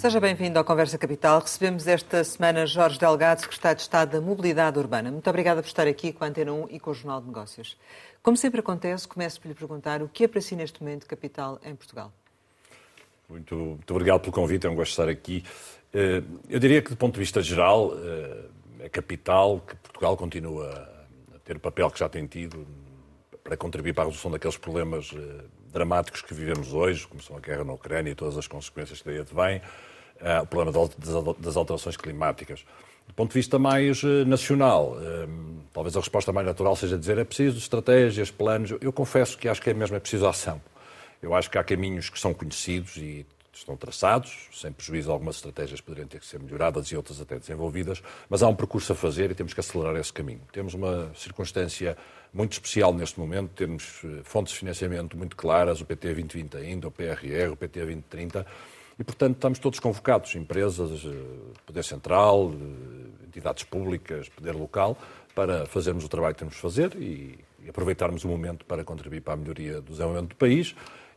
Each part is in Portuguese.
Seja bem-vindo ao Conversa Capital. Recebemos esta semana Jorge Delgado, secretário de Estado da Mobilidade Urbana. Muito obrigada por estar aqui com a Antena 1 e com o Jornal de Negócios. Como sempre acontece, começo por lhe perguntar o que é para si neste momento capital em Portugal. Muito, muito obrigado pelo convite, é um gosto estar aqui. Eh, eu diria que, do ponto de vista geral, eh, é capital que Portugal continua a ter o papel que já tem tido para contribuir para a resolução daqueles problemas eh, dramáticos que vivemos hoje, como são a guerra na Ucrânia e todas as consequências que daí advêm, o problema das alterações climáticas. Do ponto de vista mais nacional, talvez a resposta mais natural seja dizer é preciso estratégias, planos. Eu confesso que acho que é mesmo é preciso ação. Eu acho que há caminhos que são conhecidos e estão traçados, sem prejuízo algumas estratégias poderiam ter que ser melhoradas e outras até desenvolvidas, mas há um percurso a fazer e temos que acelerar esse caminho. Temos uma circunstância muito especial neste momento, temos eh, fontes de financiamento muito claras, o PT 2020 ainda, o PRR, o PT 2030, e portanto estamos todos convocados, empresas, eh, Poder Central, eh, entidades públicas, Poder Local, para fazermos o trabalho que temos de fazer e, aproveitarmos o momento para contribuir para a melhoria do desenvolvimento do país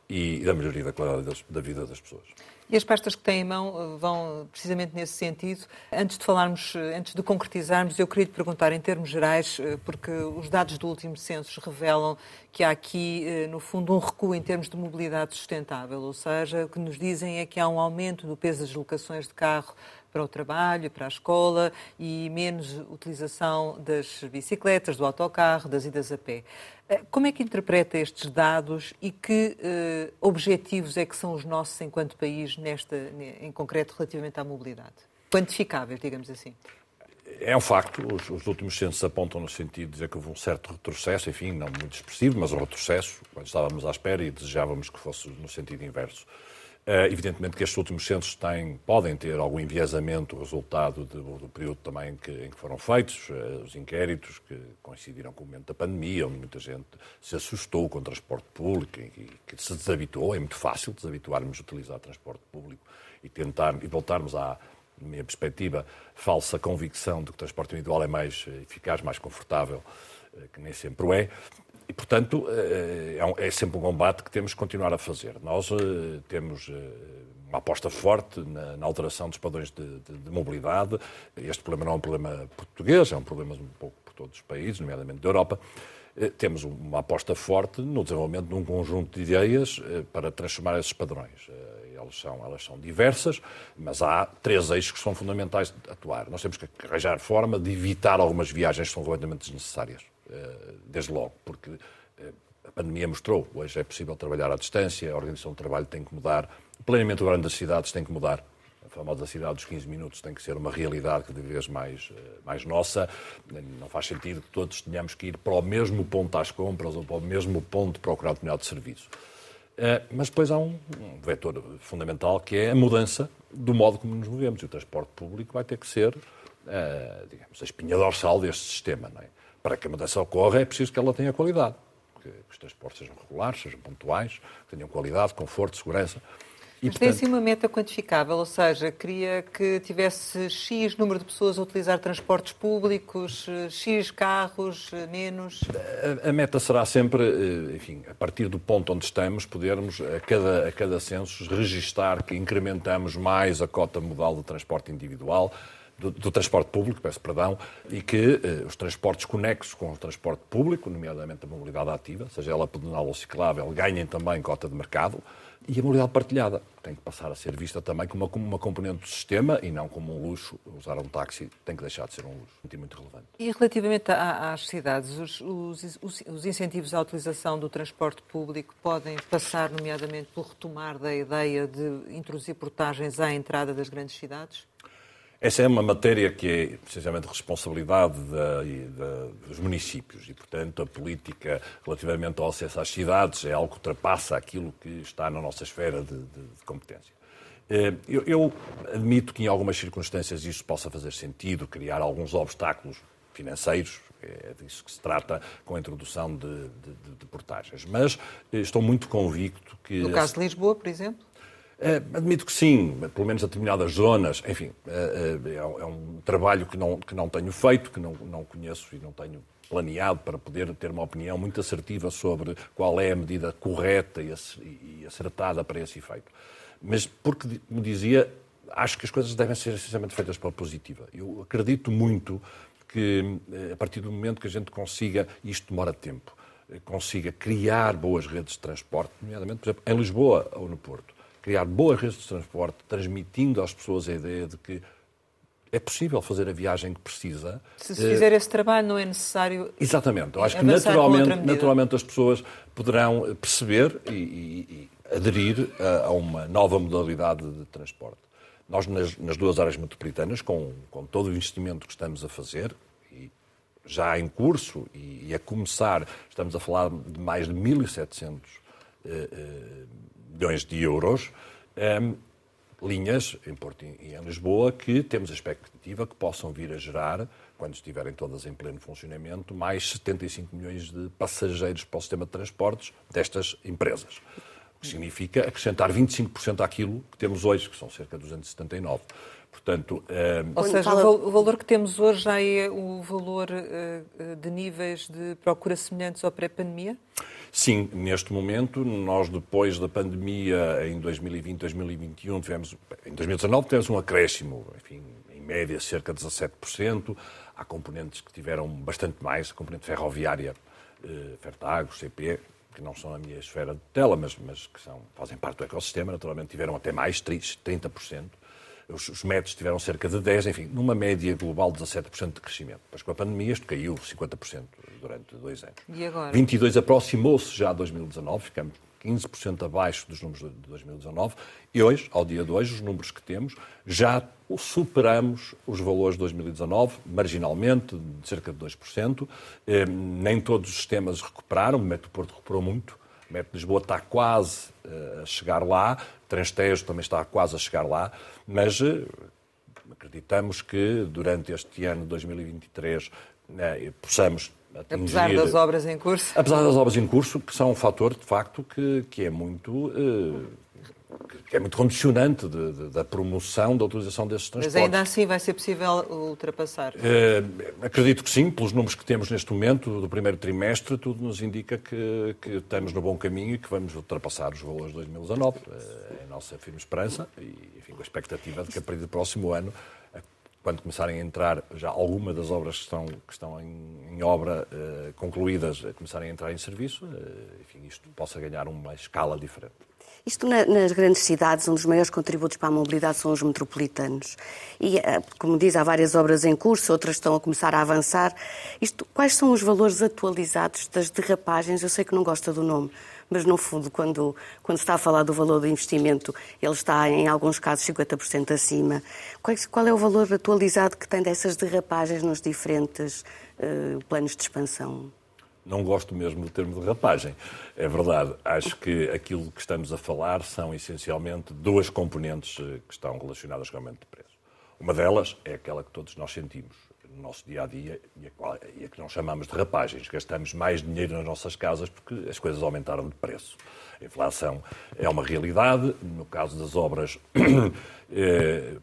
e da melhoria da qualidade da vida das pessoas. E as pastas que têm em mão eh, vão precisamente nesse sentido. Antes de falarmos, eh, antes de concretizarmos, eu queria lhe perguntar em termos gerais, eh, porque os dados do último censo revelam que há aqui, no fundo, um recuo em termos de mobilidade sustentável, ou seja, o que nos dizem é que há um aumento do peso das deslocações de carro para o trabalho, para a escola e menos utilização das bicicletas, do autocarro, das idas a pé. Eh, como é que interpreta estes dados e que uh, objetivos é que são os nossos enquanto país, nesta, em concreto, relativamente à mobilidade? Quantificáveis, digamos assim. É um facto, os, os, últimos censos apontam no sentido de dizer que houve um certo retrocesso, enfim, não muito expressivo, mas um retrocesso, quando estávamos à espera e desejávamos que fosse no sentido inverso. Uh, evidentemente que estes últimos censos têm, podem ter algum enviesamento, resultado de, do período também que, em que foram feitos, uh, os inquéritos que coincidiram com o momento da pandemia, onde muita gente se assustou com o transporte público e, que se desabituou. É muito fácil desabituarmos a utilizar transporte público e tentar e voltarmos à, na minha perspectiva, falsa convicção de que o transporte individual é mais eficaz, mais confortável, uh, que nem sempre o é. E, portanto, eh, é, é, sempre um combate que temos que continuar a fazer. Nós eh, temos eh, uma aposta forte na, na alteração dos padrões de, de, de, mobilidade. Este problema não é um problema português, é um problema um pouco por todos os países, nomeadamente da Europa. Temos uma aposta forte no desenvolvimento de um conjunto de ideias para transformar esses padrões. Elas são, elas são diversas, mas há três eixos que são fundamentais de atuar. Nós temos que arranjar forma de evitar algumas viagens que são completamente desnecessárias. Eh, desde logo, porque eh, a pandemia mostrou, hoje é possível trabalhar à distância, a organização do trabalho tem que mudar, o planeamento grande das cidades tem que mudar. A famosa cidade dos 15 minutos tem que ser uma realidade cada vez mais, eh, mais nossa. Não faz sentido que todos tenhamos que ir para o mesmo ponto às compras ou para o mesmo ponto procurar um determinado serviço. Mas depois há um, vetor fundamental que é a mudança do modo como nos movemos. E o transporte público vai ter que ser, digamos, a espinha dorsal deste sistema. Não é? Para que a mudança ocorra é preciso que ela tenha qualidade. Que os transportes sejam regulares, sejam pontuais, tenham qualidade, conforto, segurança. E, Mas portanto... tem assim uma meta quantificável, ou seja, queria que tivesse X número de pessoas a utilizar transportes públicos, X carros, menos? A, a meta será sempre, eh, enfim, a partir do ponto onde estamos, podermos a cada, a cada censo registar que incrementamos mais a cota modal de transporte individual, do, do, transporte público, peço perdão, e que eh, os transportes conexos com o transporte público, nomeadamente a mobilidade ativa, seja ela pedonal ou ciclável, ganhem também cota de mercado, e a mobilidade partilhada tem que passar a ser vista também como uma, como uma componente do sistema e não como um luxo. Usar um táxi tem que deixar de ser um luxo, muito, muito relevante. E relativamente às cidades, os, os, os, incentivos à utilização do transporte público podem passar, nomeadamente, pelo retomar da ideia de introduzir portagens à entrada das grandes cidades? Essa é uma matéria que é precisamente responsabilidade da, da, dos municípios e, portanto, a política relativamente ao acesso às cidades é algo que ultrapassa aquilo que está na nossa esfera de, de, de competência. Eh, eu, eu, admito que em algumas circunstâncias isso possa fazer sentido, criar alguns obstáculos financeiros, é disso que se trata com a introdução de, de, de portagens. Mas eh, estou muito convicto que. No caso de Lisboa, por exemplo? É, admito que sim, pelo menos a determinadas zonas. Enfim, é, é, é, um trabalho que não, que não tenho feito, que não, não conheço e não tenho planeado para poder ter uma opinião muito assertiva sobre qual é a medida correta e acertada para esse efeito. Mas, porque, como dizia, acho que as coisas devem ser essencialmente feitas pela positiva. Eu acredito muito que, a partir do momento que a gente consiga, isto demora tempo, consiga criar boas redes de transporte, nomeadamente, por exemplo, em Lisboa ou no Porto, criar boas redes de transporte, transmitindo às pessoas a ideia de que é possível fazer a viagem que precisa. Se se fizer esse trabalho, não é necessário. Exatamente. Eu acho que naturalmente, naturalmente as pessoas poderão perceber e, e, e aderir a, a, uma nova modalidade de transporte. Nós, nas, nas duas áreas metropolitanas, com, com, todo o investimento que estamos a fazer, e já em curso e, e a começar, estamos a falar de mais de 1.700 eh, eh, milhões de euros. Eh, linhas em Porto e em Lisboa que temos a expectativa que possam vir a gerar, quando estiverem todas em pleno funcionamento, mais 75 milhões de passageiros para o sistema de transportes destas empresas. O que significa acrescentar 25% àquilo que temos hoje, que são cerca de 279. Portanto, eh, Ou seja, o valor que temos hoje já é o valor eh, de níveis de procura semelhantes ao pré-pandemia? Sim, neste momento, nós depois da pandemia em 2020, 2021, tivemos, em 2019 tivemos um acréscimo, enfim, em média cerca de 17%. Há componentes que tiveram bastante mais, a componente ferroviária, eh, Fertago, CP, que não são a minha esfera de tela, mas, mas que são, fazem parte do ecossistema, naturalmente tiveram até mais, 30% os, os métodos tiveram cerca de 10%, enfim, numa média global de 17% de crescimento. Mas com a pandemia isto caiu 50% durante dois anos. E agora? 22% aproximou-se já a 2019, ficamos 15% abaixo dos números de 2019 e hoje, ao dia de hoje, os números que temos, já superamos os valores de 2019, marginalmente, de cerca de 2%. Eh, nem todos os sistemas recuperaram, o Metro Porto recuperou muito, o Metro Lisboa está quase eh, a chegar lá, Transtejo também está quase a chegar lá, mas eh, acreditamos que durante este ano 2023 né, possamos atingir... Apesar das obras em curso? Apesar das obras em curso, que são um fator, de facto, que, que é muito... Uh, que é muito condicionante de, de, da promoção da utilização desses transportes. Mas ainda assim vai ser possível ultrapassar? Uh, acredito que sim, pelos números que temos neste momento, do primeiro trimestre, tudo nos indica que, que estamos no bom caminho e que vamos ultrapassar os valores de 2019. Uh, é a nossa firme esperança e, enfim, com a expectativa de que a partir do próximo ano quando começarem a entrar já alguma das obras que estão, que estão em, em obra uh, concluídas, começarem a entrar em serviço, uh, enfim, isto possa ganhar uma escala diferente. Isto na, nas grandes cidades, um dos maiores contributos para a mobilidade são os metropolitanos. E, eh, como diz, há várias obras em curso, outras estão a começar a avançar. Isto, quais são os valores atualizados das derrapagens? Eu sei que não gosta do nome, mas no fundo, quando, quando se está a falar do valor do investimento, ele está em alguns casos 50% acima. Qual, qual, é o valor atualizado que tem dessas derrapagens nos diferentes uh, planos de expansão? Não gosto mesmo do termo de rapagem. É verdade. Acho que aquilo que estamos a falar são essencialmente duas componentes eh, que estão relacionadas com o aumento de preço. Uma delas é aquela que todos nós sentimos no nosso dia a dia e a, que nós chamamos de rapagens. Gastamos mais dinheiro nas nossas casas porque as coisas aumentaram de preço. A inflação é uma realidade. No caso das obras. eh,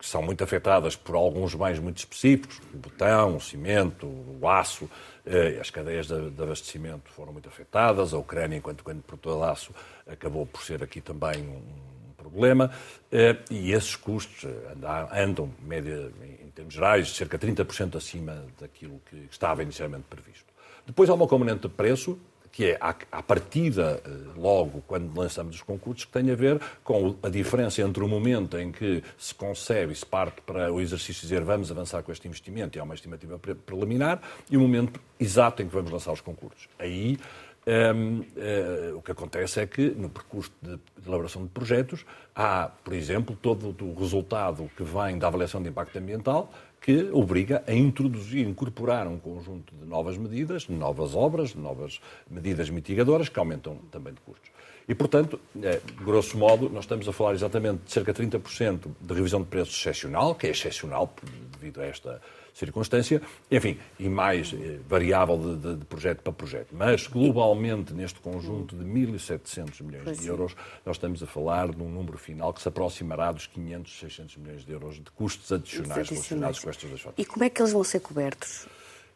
que são muito afetadas por alguns bens muito específicos, o botão, o cimento, o aço, eh, as cadeias de, abastecimento foram muito afetadas, a Ucrânia, enquanto grande produtor de aço, acabou por ser aqui também um problema, eh, e esses custos eh, andam, andam média, em termos gerais, cerca de 30% acima daquilo que estava inicialmente previsto. Depois há uma componente de preço, que é à partida, eh, logo quando lançamos os concursos, que tem a ver com a diferença entre o momento em que se concebe e se parte para o exercício dizer vamos avançar com este investimento e há uma estimativa preliminar, e o momento exato em que vamos lançar os concursos. Aí ehm, eh, o que acontece é que, no percurso de, de, elaboração de projetos, há, por exemplo, todo o resultado que vem da avaliação de impacto ambiental que obriga a introduzir, incorporar um conjunto de novas medidas, novas obras, novas medidas mitigadoras que aumentam também de custos. E, portanto, é, grosso modo, nós estamos a falar exatamente de cerca de 30% de revisão de preços excepcional, que é excepcional devido a esta circunstância, enfim, e mais eh, variável de, de, de, projeto para projeto. Mas, globalmente, neste conjunto de 1.700 milhões pois de euros, nós estamos a falar de um número final que se aproximará dos 500, 600 milhões de euros de custos adicionais, relacionados com estas duas. E como é que eles vão ser cobertos?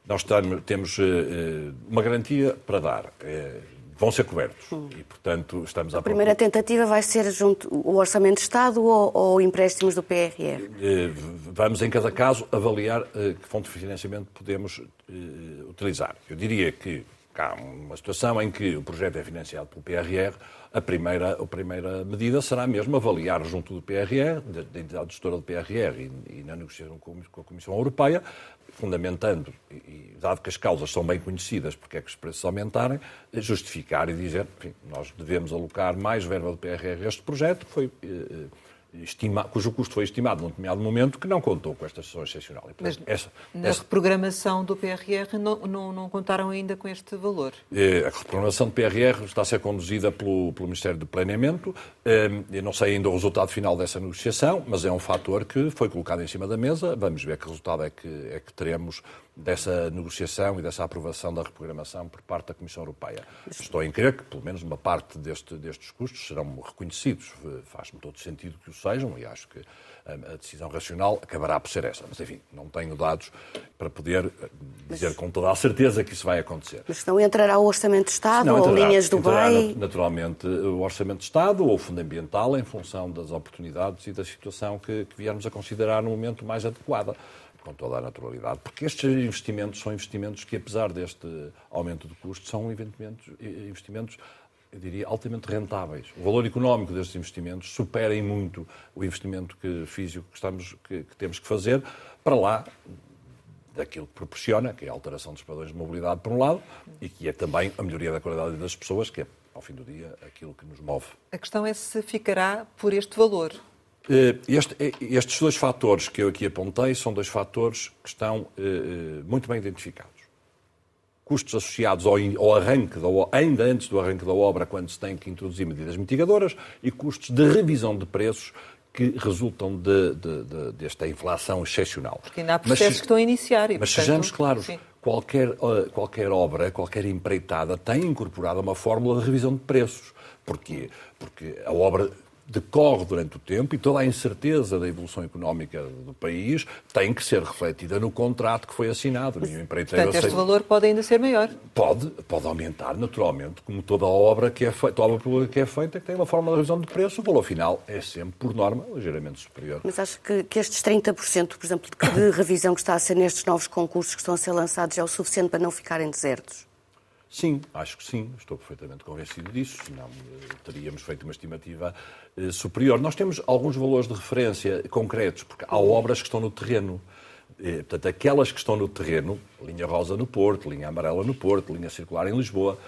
Nós temos uh, uma garantia para dar. Vão ser cobertos. E, portanto, estamos a. A primeira tentativa vai ser junto o Orçamento de Estado ou, ou empréstimos do PRR? Eh, vamos, em cada caso, avaliar eh, que fonte de financiamento podemos utilizar. Eu diria que há uma situação em que o projeto é financiado pelo PRR, a primeira, a primeira medida será mesmo avaliar junto do PRR, da entidade gestora do PRR e, e na negociação com a Comissão Europeia, fundamentando, e, dado que as causas são bem conhecidas, porque é que os preços aumentarem, justificar e dizer, enfim, nós devemos alocar mais verba do PRR a este projeto, que foi eh, estima, cujo custo foi estimado num determinado momento, que não contou com esta sessão excepcional. E, portanto, Mas essa, na essa... reprogramação do PRR não, não, não, contaram ainda com este valor? Eh, a reprogramação do PRR está a ser conduzida pelo, pelo Ministério do Planeamento. Eh, eu não sei ainda o resultado final dessa negociação, mas é um fator que foi colocado em cima da mesa. Vamos ver que resultado é que, é que teremos dessa negociação e dessa aprovação da reprogramação por parte da Comissão Europeia. Estou em crer que, pelo menos, uma parte deste, destes custos serão reconhecidos. Faz-me todo sentido que o sejam e acho que a decisão racional acabará por ser essa. Mas, enfim, não tenho dados para poder dizer Mas... com toda a certeza que isso vai acontecer. Mas não entrará o Orçamento de Estado não, ou linhas do BEI? Naturalmente, o Orçamento de Estado ou o Fundo Ambiental em função das oportunidades e da situação que, que viermos a considerar no momento mais adequada com toda a naturalidade, porque estes investimentos são investimentos que, apesar deste aumento de custos, são investimentos, investimentos eu diria, altamente rentáveis. O valor económico destes investimentos supera em muito o investimento que, físico que, estamos, que, que temos que fazer para lá daquilo que proporciona, que é a alteração dos padrões de mobilidade, por um lado, e que é também a melhoria da qualidade das pessoas, que é, ao fim do dia, aquilo que nos move. A questão é se ficará por este valor. Eh, este, eh, estes dois fatores que eu aqui apontei são dois fatores que estão eh, muito bem identificados. Custos associados ao, ao arranque, da, ainda antes do arranque da obra, quando se tem que introduzir medidas mitigadoras, e custos de revisão de preços que resultam de, de, de, desta inflação excepcional. Porque ainda há processos mas, que estão a iniciar. E, mas portanto, sejamos claros, qualquer, qualquer obra, qualquer empreitada tem incorporada uma fórmula de revisão de preços. Porquê? Porque a obra decorre durante o tempo e toda a incerteza da evolução económica do país tem que ser refletida no contrato que foi assinado. Mas, portanto, este sei... valor pode ainda ser maior? Pode, pode aumentar, naturalmente, como toda a obra que é feita, toda a obra que é feita, que tem uma forma de revisão de preço, o valor final é sempre, por norma, ligeiramente superior. Mas acho que, que estes 30%, por exemplo, de revisão que está a ser nestes novos concursos que estão a ser lançados é o suficiente para não ficarem desertos? Sim, acho que sim, estou perfeitamente convencido disso, senão eh, teríamos feito uma estimativa eh, superior. Nós temos alguns valores de referência concretos, porque há obras que estão no terreno. Eh, portanto, aquelas que estão no terreno, linha rosa no Porto, linha amarela no Porto, linha circular em Lisboa,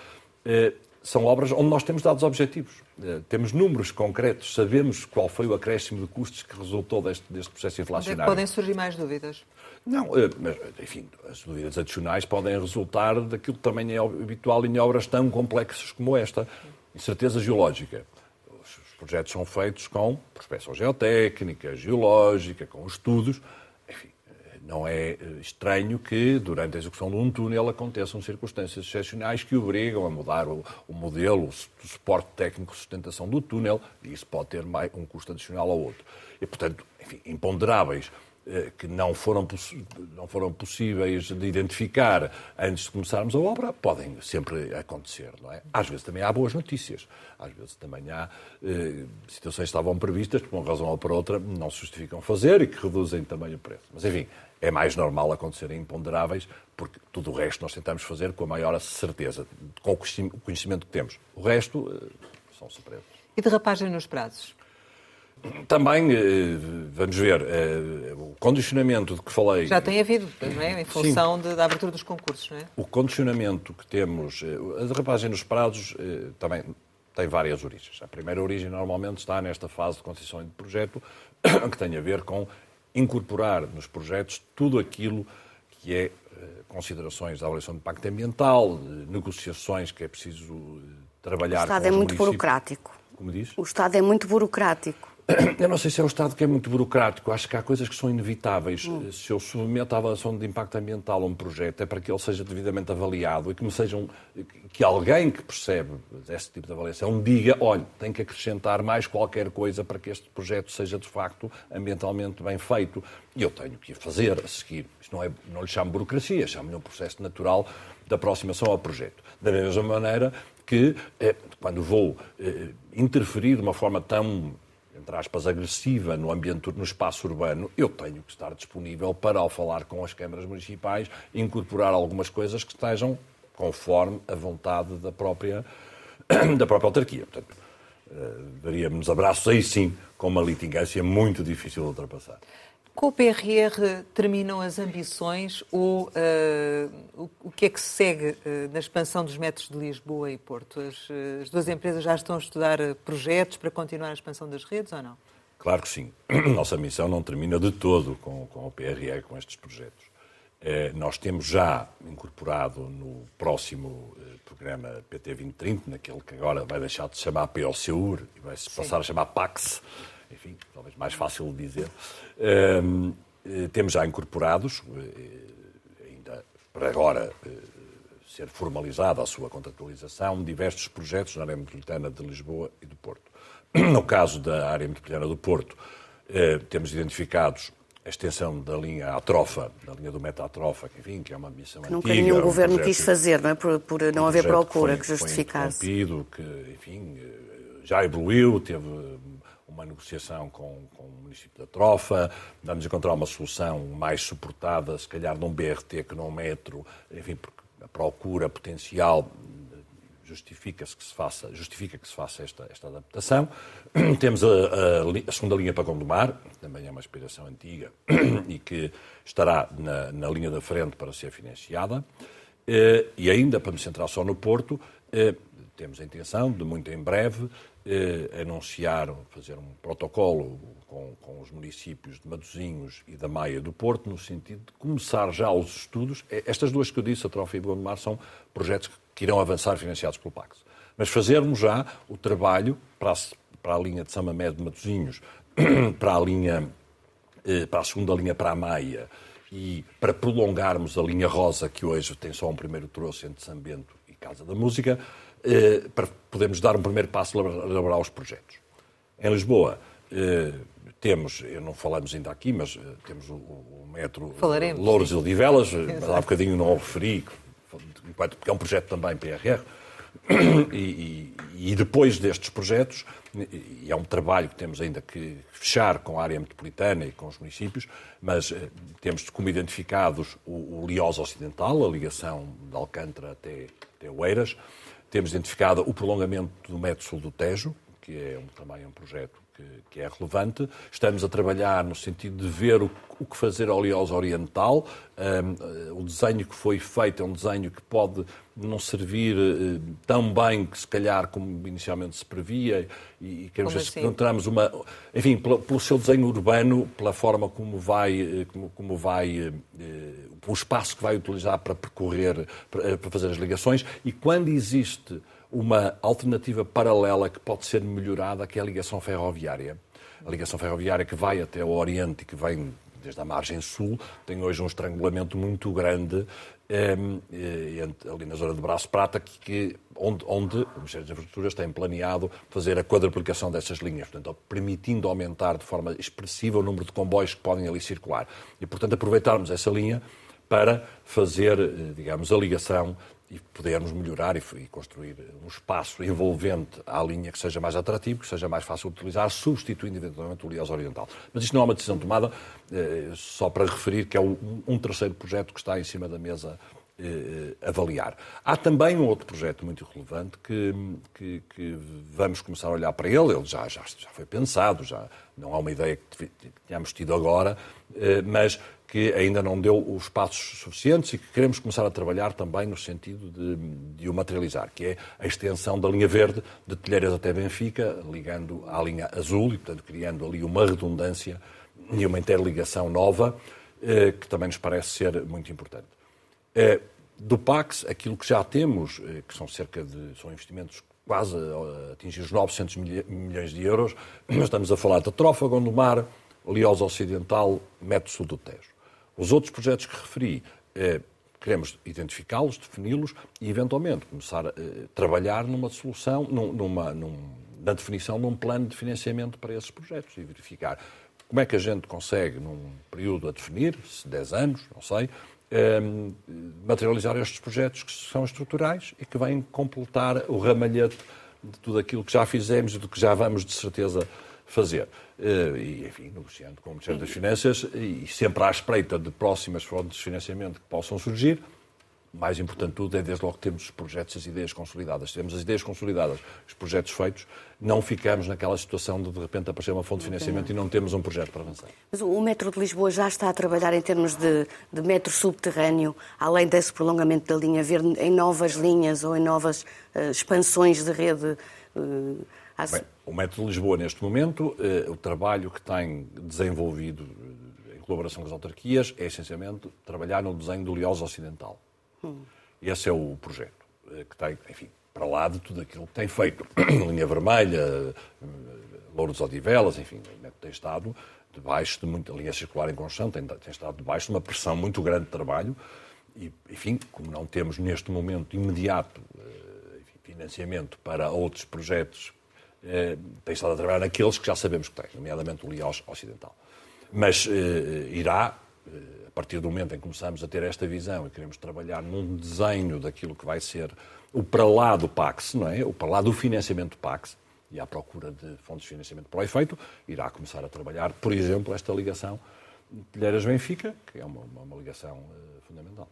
são obras onde nós temos dados objetivos. Temos números concretos, sabemos qual foi o acréscimo de custos que resultou deste, deste processo inflacionário. Onde é podem surgir mais dúvidas? Não, eh, mas, enfim, as dúvidas adicionais podem resultar daquilo que também é habitual em obras tão complexas como esta. Incerteza geológica. Os projetos são feitos com prospecção geotécnica, geológica, com estudos. Não é eh, estranho que, durante a execução de um túnel, aconteçam circunstâncias excepcionais que obrigam a mudar o, o modelo, o suporte técnico de sustentação do túnel, e isso pode ter mais, um custo adicional ao outro. E, portanto, enfim, imponderáveis eh, que não foram, não foram possíveis de identificar antes de começarmos a obra, podem sempre acontecer, não é? Às vezes também há boas notícias, às vezes também há eh, situações que estavam previstas, por uma razão ou por outra, não se justificam fazer e que reduzem também o preço. Mas, enfim, é mais normal acontecerem imponderáveis, porque tudo o resto nós tentamos fazer com a maior certeza, com o conhecimento que temos. O resto eh, são surpresas. E derrapagem nos prazos? Também, eh, vamos ver, eh, o condicionamento de que falei. Já tem havido, não é? Em função de, da abertura dos concursos, não é? O condicionamento que temos, a derrapagem nos prazos também tem várias origens. A primeira origem normalmente está nesta fase de concessão de projeto, que tem a ver com incorporar nos projetos tudo aquilo que é considerações da avaliação de impacto ambiental, negociações que é preciso trabalhar. O Estado é muito burocrático. Como diz? O Estado é muito burocrático. Eu não sei se é o Estado que é muito burocrático. Acho que há coisas que são inevitáveis. Hum. Se eu submeto a avaliação de impacto ambiental a um projeto, é para que ele seja devidamente avaliado e que me sejam, que alguém que percebe esse tipo de avaliação diga, olha, tem que acrescentar mais qualquer coisa para que este projeto seja de facto ambientalmente bem feito. E eu tenho que fazer a seguir. Isto não, é, não lhe chamo burocracia, chamo-lhe um processo natural de aproximação ao projeto. Da mesma maneira que, quando vou interferir de uma forma tão entre aspas, agressiva no ambiente, no espaço urbano, eu tenho que estar disponível para, ao falar com as câmaras municipais, incorporar algumas coisas que estejam conforme a vontade da própria, da própria autarquia. Portanto, uh, daríamos abraços aí sim, com uma litigância muito difícil de ultrapassar. Com o PRR terminam as ambições ou uh, o, o, que é que se segue uh, na expansão dos metros de Lisboa e Porto? As, uh, as, duas empresas já estão a estudar projetos para continuar a expansão das redes ou não? Claro que sim. Nossa missão não termina de todo com, com o PRR, com estes projetos. nós temos já incorporado no próximo programa PT 2030, naquele que agora vai deixar de se chamar POCUR e vai se passar a chamar PAX, enfim, talvez mais fácil de dizer, um, eh, temos já incorporados, eh, ainda para agora eh, ser formalizada a sua contratualização, diversos projetos na área metropolitana de Lisboa e do Porto. No caso da área metropolitana do Porto, temos identificados a extensão da linha atrofa, da linha do meta-atrofa, que, enfim, que é uma missão que nunca antiga. nenhum um governo quis fazer, não é? Por, por não um haver procura que, foi, que justificasse. Foi que, enfim, já evoluiu, teve uma negociação com, com o município da Trofa, vamos encontrar uma solução mais suportada, se calhar num BRT que num metro, enfim, porque a procura potencial justifica-se que se faça, justifica que se faça esta, esta adaptação. Temos a, a, a, segunda linha para Gondomar, que também é uma aspiração antiga e que estará na, na linha da frente para ser financiada. Eh, e ainda, para me centrar só no Porto, eh, temos a intenção de, muito em breve, eh, anunciar, fazer um protocolo com, com, os municípios de Matosinhos e da Maia do Porto, no sentido de começar já os estudos. Eh, estas duas que eu disse, a Trofa e Gondomar, são projetos que irão avançar financiados pelo Pax. Mas fazermos já o trabalho para a, para a linha de Samamed de Matosinhos, para a linha, eh, para a segunda linha para a Maia e para prolongarmos a linha rosa, que hoje tem só um primeiro troço entre São Bento e Casa da Música, eh, para podermos dar um primeiro passo a elaborar os projetos. Em Lisboa, eh, temos, não falamos ainda aqui, mas eh, temos o, metro Falaremos, Louros e Odivelas, há bocadinho não o referi, porque é um projeto também PRR, e, e, e, depois destes projetos, e é um trabalho que temos ainda que fechar com a área metropolitana e com os municípios, mas temos como identificados o, o Liosa Ocidental, a ligação de Alcântara até, até Oeiras, temos identificado o prolongamento do método sul do Tejo, que é um, também um projeto que, que, é relevante. Estamos a trabalhar no sentido de ver o, o que fazer ao Liosa Oriental. Um, o desenho que foi feito é um desenho que pode não servir uh, tão bem que se calhar como inicialmente se previa e, e queremos ver assim? se encontramos uma... Enfim, pelo, pelo, seu desenho urbano, pela forma como vai... Eh, como, como vai uh, o espaço que vai utilizar para percorrer, para, para fazer as ligações e quando existe uma alternativa paralela que pode ser melhorada, que é a ligação ferroviária. A ligação ferroviária que vai até o Oriente e que vem desde a margem sul, tem hoje um estrangulamento muito grande ehm, ali na zona de Braço Prata, que, onde, onde o Ministério das Infraestruturas tem planeado fazer a quadruplicação dessas linhas, portanto, permitindo aumentar de forma expressiva o número de comboios que podem ali circular. E, portanto, aproveitarmos essa linha para fazer, eh, digamos, a ligação e podermos melhorar e, e, construir um espaço envolvente à linha que seja mais atrativo, que seja mais fácil de utilizar, substituindo eventualmente o Lias Oriental. Mas isto não é uma decisão tomada, eh, só para referir que é um, um, terceiro projeto que está em cima da mesa eh, avaliar. Há também um outro projeto muito relevante que, que, que, vamos começar a olhar para ele, ele já, já, já foi pensado, já não há uma ideia que tenhamos tido agora, eh, mas que ainda não deu os passos suficientes e que queremos começar a trabalhar também no sentido de, de o materializar, que é a extensão da linha verde de Telheiras até Benfica, ligando à linha azul e, portanto, criando ali uma redundância e uma interligação nova, eh, que também nos parece ser muito importante. Eh, do Pax, aquilo que já temos, eh, que são cerca de são investimentos quase a atingir os 900 milhões de euros, estamos a falar da Trofa, Gondomar, Liós Ocidental, Método Sul do Tejo. Os outros projetos que referi, eh, queremos identificá-los, defini-los e, eventualmente, começar a eh, trabalhar numa solução, numa, num, na definição de um plano de financiamento para esses projetos e verificar como é que a gente consegue, num período a definir, se 10 anos, não sei, um, materializar estes projetos que são estruturais e que vêm completar o ramalhete de tudo aquilo que já fizemos e do que já vamos, de certeza, fazer. Uh, e, enfim, negociando com o Ministério das Finanças e sempre à espreita de próximas fontes de financiamento que possam surgir, mais importante de tudo é, desde logo, termos os projetos, as ideias consolidadas. Temos as ideias consolidadas, os projetos feitos, não ficamos naquela situação de, de repente, aparecer uma fonte de financiamento e não temos um projeto para avançar. Mas o metro de Lisboa já está a trabalhar em termos de, de metro subterrâneo, além desse prolongamento da linha verde, em novas linhas ou em novas uh, expansões de rede? Uh, Bem, o metro de Lisboa, neste momento, uh, o trabalho que tem desenvolvido em colaboração com as autarquias é, essencialmente, trabalhar no desenho do Liosa Ocidental. Hum. Esse é o projeto, eh, que tem, enfim, para lá de tudo aquilo que tem feito. Linha Vermelha, eh, Louros Odivelas, enfim, tem estado debaixo de muita linha circular em construção, tem, tem estado debaixo de uma pressão muito grande de trabalho e, enfim, como não temos neste momento imediato eh, financiamento para outros projetos, tem estado a trabalhar naqueles que já sabemos que tem, nomeadamente o Liós Ocidental. Mas irá partir do momento em que começamos a ter esta visão e queremos trabalhar num desenho daquilo que vai ser o para lá do PAX, não é? O para lá do financiamento do PAX e à procura de fontes de financiamento para o efeito, irá começar a trabalhar, por exemplo, esta ligação Telheiras-Benfica, que é uma, uma, uma ligação uh, fundamental.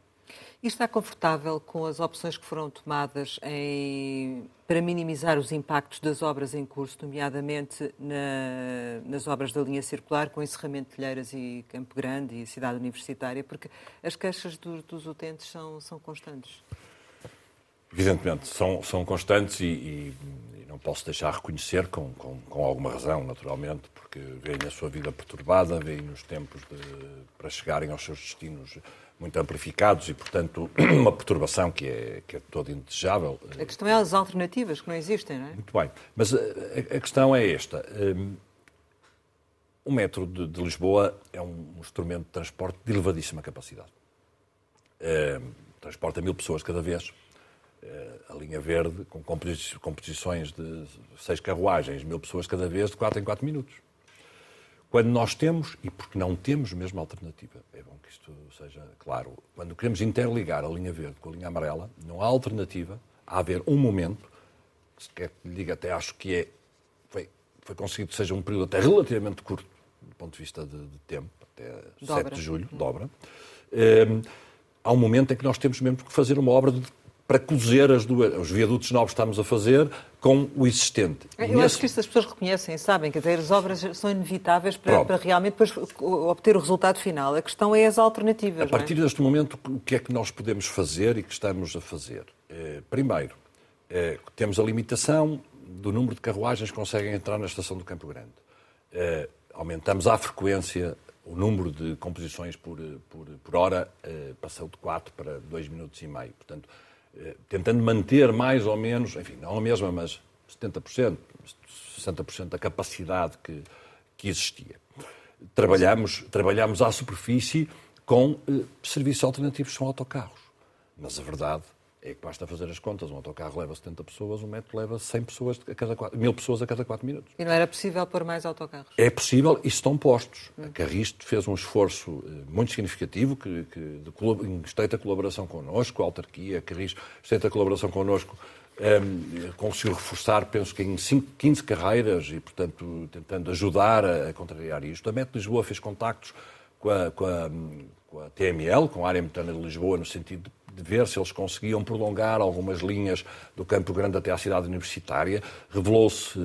E está confortável com as opções que foram tomadas em, para minimizar os impactos das obras em curso, nomeadamente na, nas obras da linha circular, com encerramento de Telheiras e Campo Grande e Cidade Universitária, porque as queixas do, dos utentes são, são constantes? Evidentemente, são, são constantes e, e, e não posso deixar reconhecer, com, com, com, alguma razão, naturalmente, porque veem a sua vida perturbada, veem os tempos de, para chegarem aos seus destinos muito amplificados e, portanto, uma perturbação que é, que é toda indesejável. A questão é as alternativas que não existem, não é? Muito bem. Mas a, a questão é esta. Um, o metro de, de, Lisboa é um instrumento de transporte de elevadíssima capacidade. Um, transporta mil pessoas cada vez. Uh, a linha verde, com composições de seis carruagens, mil pessoas cada vez, de quatro em quatro minutos. Quando nós temos, e porque não temos mesmo alternativa, é bom que isto seja claro, quando queremos interligar a linha verde com a linha amarela, não há alternativa a haver um momento, se quer que lhe diga até acho que é, foi, foi conseguido que seja um período até relativamente curto, do ponto de vista de, de tempo, até dobra. 7 de julho, dobra. Um, ehm, há um momento em que nós temos mesmo que fazer uma obra de para cozer as duas, os viadutos novos que estamos a fazer com o existente. Eu nesse... acho que isto as pessoas reconhecem, sabem, que as obras são inevitáveis para, para, realmente obter o resultado final. A questão é as alternativas. A partir é? deste momento, o que é que nós podemos fazer e que estamos a fazer? Eh, primeiro, eh, temos a limitação do número de carruagens que conseguem entrar na estação do Campo Grande. Eh, aumentamos a frequência o número de composições por, por, por hora passou de 4 para 2 minutos e meio. Portanto, tentando manter mais ou menos, enfim, não a mesma, mas 70%, 60% da capacidade que, que existia. Trabalhamos, trabalhamos à superfície com eh, serviços alternativos são autocarros. Mas a verdade é que basta fazer as contas. Um autocarro leva 70 pessoas, um metro leva 100 pessoas a cada 4, mil pessoas a cada 4 minutos. E não era possível pôr mais autocarros? É possível e estão postos. Hum. A Carristo fez um esforço eh, muito significativo, que, que de, em estreita colaboração connosco, a autarquia, a Carristo, estreita colaboração connosco, um, ehm, conseguiu reforçar, penso que em 5, 15 carreiras e, portanto, tentando ajudar a, a contrariar isto. A Met Lisboa fez contactos com a, com a, com a TML, com a Área Metropolitana de Lisboa, no sentido de de ver se eles conseguiam prolongar algumas linhas do Campo Grande até à cidade universitária. Revelou-se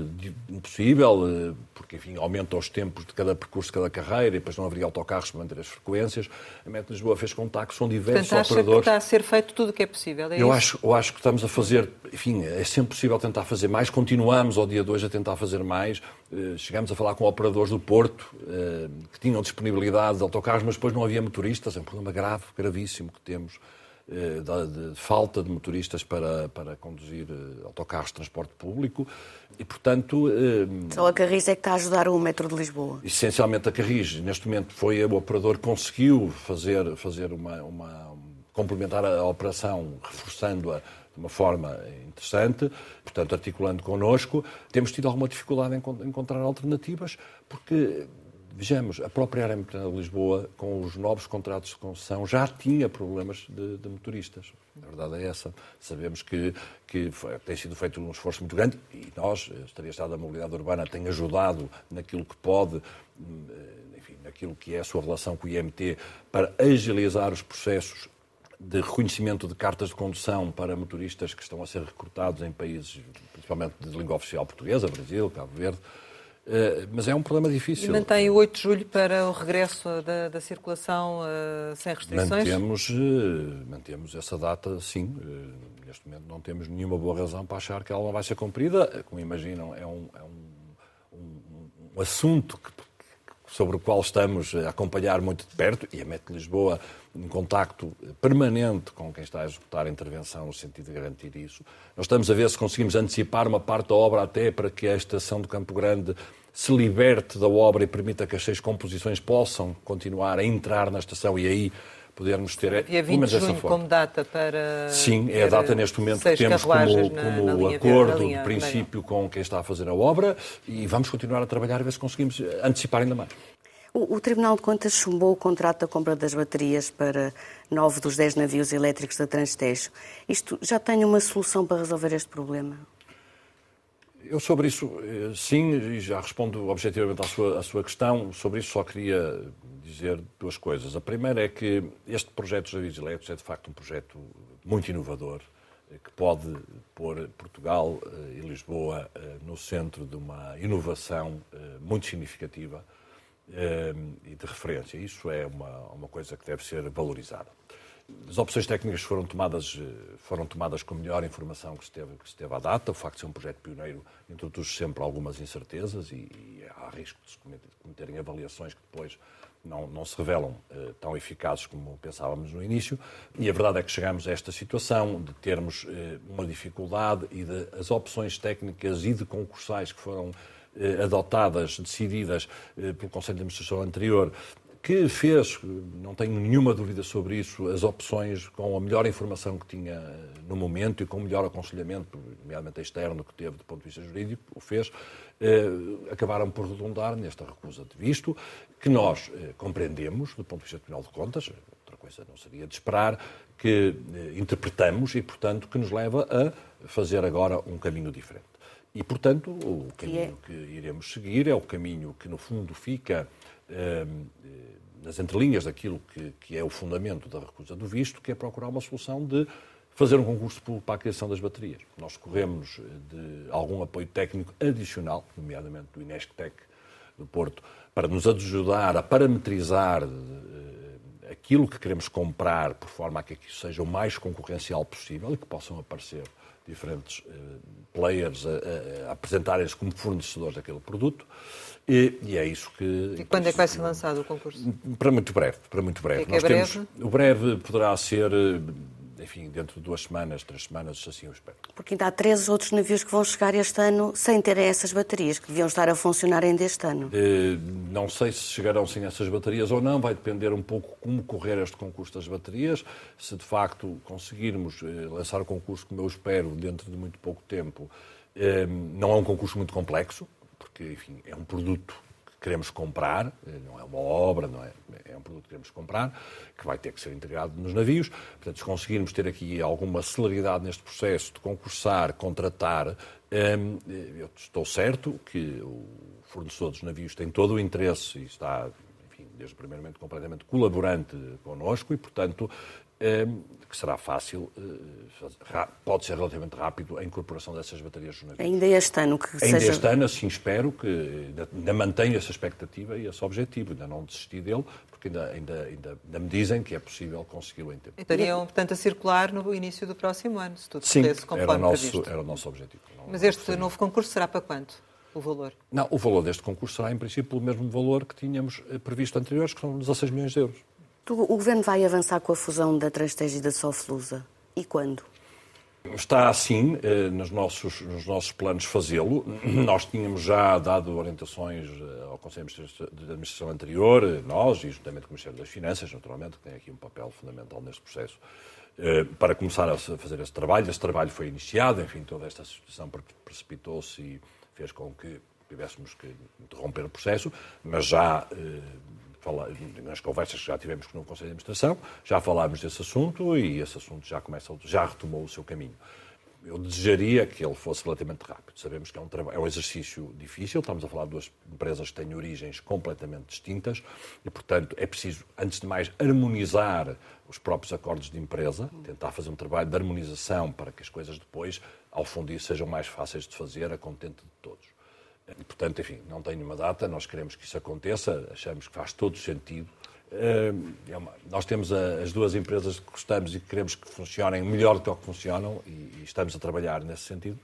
impossível, eh, porque, enfim, aumenta os tempos de cada percurso, de cada carreira, e depois não haveria autocarros para manter as frequências. A Metro Lisboa fez contactos com diversos Portanto, operadores. que está a ser feito tudo o que é possível, é eu, acho, eu acho que estamos a fazer, enfim, é sempre possível tentar fazer mais. Continuamos ao dia 2 a tentar fazer mais. Eh, chegamos a falar com operadores do Porto, eh, que tinham disponibilidade de autocarros, mas depois não havia motoristas. É um problema grave, gravíssimo que temos de, de, falta de motoristas para, para conduzir eh, autocarros de transporte público e, portanto... Eh, Só a Carris é que está a ajudar o metro de Lisboa. Essencialmente a Carris. Neste momento foi o operador que conseguiu fazer, fazer uma, uma complementar a operação, reforçando-a de uma forma interessante, portanto, articulando connosco. Temos tido alguma dificuldade em encontrar alternativas, porque vejamos, a própria área metropolitana de Lisboa, com os novos contratos de concessão, já tinha problemas de, de motoristas. A verdade é essa. Sabemos que, que foi, tem sido feito um esforço muito grande e nós, a Estaria Estado da Mobilidade Urbana, tem ajudado naquilo que pode, enfim, naquilo que é a sua relação com o IMT, para agilizar os processos de reconhecimento de cartas de condução para motoristas que estão a ser recrutados em países, principalmente de língua oficial portuguesa, Brasil, Cabo Verde. Uh, mas é um problema difícil. E mantém o 8 de julho para o regresso da, da circulação uh, sem restrições? Mantemos, uh, mantemos essa data, sim. neste momento não temos nenhuma boa razão para achar que ela não vai ser cumprida. Como imaginam, é um, é um, um, um assunto que sobre o qual estamos a acompanhar muito de perto, e a MET Lisboa em contacto permanente com quem está a executar a intervenção no sentido de garantir isso. Nós estamos a ver se conseguimos antecipar uma parte da obra até para que a estação do Campo Grande se liberte da obra e permita que as seis composições possam continuar a entrar na estação e aí podermos ter... E a 20 de junho como data para... Sim, é a data neste momento que temos como, como na acordo de princípio com quem está a fazer a obra e vamos continuar a trabalhar a ver se conseguimos antecipar ainda mais. O, o, Tribunal de Contas chumbou o contrato da compra das baterias para nove dos dez navios elétricos da Transtejo. Isto já tem uma solução para resolver este problema? Eu sobre isso, eh, sim, e já respondo objetivamente à sua, à sua questão. Sobre isso só queria dizer duas coisas. A primeira é que este projeto dos navios elétricos é de facto um projeto muito inovador, eh, que pode pôr Portugal eh, e Lisboa no centro de uma inovação muito significativa e de referência. Isso é uma, uma coisa que deve ser valorizada. As opções técnicas foram tomadas, foram tomadas com a melhor informação que se, teve, que se teve à data. O facto de ser um projeto pioneiro introduz sempre algumas incertezas e, e há risco de se cometerem avaliações que depois não, não se revelam uh, tão eficazes como pensávamos no início. E a verdade é que chegamos a esta situação de termos uh, uma dificuldade e de, as opções técnicas e de concursais que foram adotadas, decididas pelo Conselho de Administração anterior, que fez, não tenho nenhuma dúvida sobre isso, as opções com a melhor informação que tinha no momento e com o melhor aconselhamento, nomeadamente externo, que teve do ponto de vista jurídico, o fez, eh, acabaram por redundar nesta recusa de visto, que nós eh, compreendemos do ponto de vista do Tribunal de Contas, outra coisa não seria de esperar, que eh, interpretamos e, portanto, que nos leva a fazer agora um caminho diferente. E, portanto, o caminho que iremos seguir é o caminho que, no fundo, fica nas entrelinhas daquilo que, que, é o fundamento da recusa do visto, que é procurar uma solução de fazer um concurso para a criação das baterias. Nós corremos de algum apoio técnico adicional, nomeadamente do Inesctec do Porto, para nos ajudar a parametrizar eh, aquilo que queremos comprar, por forma a que isso seja o mais concorrencial possível e que possam aparecer diferentes eh, players a, a apresentarem-se como fornecedores daquele produto. E, e, é isso que. E quando é que vai ser lançado o concurso? Para muito breve, para muito breve. Que é, que é breve? Temos, o breve poderá ser, enfim, dentro de duas semanas, três semanas, assim eu espero. Porque ainda há três outros navios que vão chegar este ano sem terem essas baterias, que deviam estar a funcionar ainda este ano. Eh, não sei se chegarão sem essas baterias ou não, vai depender um pouco como correr este concurso das baterias. Se de facto conseguirmos eh, lançar o concurso como eu espero, dentro de muito pouco tempo, eh, não é um concurso muito complexo porque, enfim, é um produto que queremos comprar, eh, não é uma obra, não é, é um produto que queremos comprar, que vai ter que ser integrado nos navios. Portanto, se conseguirmos ter aqui alguma celeridade neste processo de concursar, contratar, ehm, eu estou certo que o fornecedor dos navios tem todo o interesse e está, desde o primeiro momento completamente colaborante connosco e, portanto, que será fácil, eh, pode ser relativamente rápido a incorporação dessas baterias navios. Ainda este ano que Ainda seja... este ano, assim espero que ainda mantenha essa expectativa e esse objetivo, ainda não desisti dele, porque ainda, ainda, ainda, ainda me dizem que é possível consegui-lo em tempo. Estariam, portanto, a circular no início do próximo ano, se tudo Sim, conforme era o nosso, previsto. era o nosso objetivo. Mas este novo concurso será para quanto? O valor? Não, o valor deste concurso será, em princípio, o mesmo valor que tínhamos eh, previsto anteriores, que são 16 milhões de euros. O Governo vai avançar com a fusão da Transteja e da Soflusa? E quando? Está assim eh, nos nossos, nos nossos planos fazê-lo. Nós tínhamos já dado orientações eh, ao Conselho de Administração anterior, eh, nós e juntamente com o Ministério das Finanças, naturalmente, que tem aqui um papel fundamental neste processo, para começar a fazer esse trabalho. Esse trabalho foi iniciado, enfim, toda esta situação precipitou-se e fez com que tivéssemos que interromper o processo, mas já nas conversas que já tivemos com o Conselho de Administração, já falámos desse assunto e esse assunto já começa, já retomou o seu caminho. Eu desejaria que ele fosse relativamente rápido. Sabemos que é um, é um exercício difícil, estamos a falar de duas empresas que têm origens completamente distintas e, portanto, é preciso, antes de mais, harmonizar os próprios acordos de empresa, tentar fazer um trabalho de harmonização para que as coisas depois, ao fundir, sejam mais fáceis de fazer a contente de todos. Portanto, enfim, não tem nenhuma data, nós queremos que isso aconteça, achamos que faz todo sentido. É uma, nós temos as duas empresas que gostamos e que queremos que funcionem melhor do que funcionam e, estamos a trabalhar nesse sentido.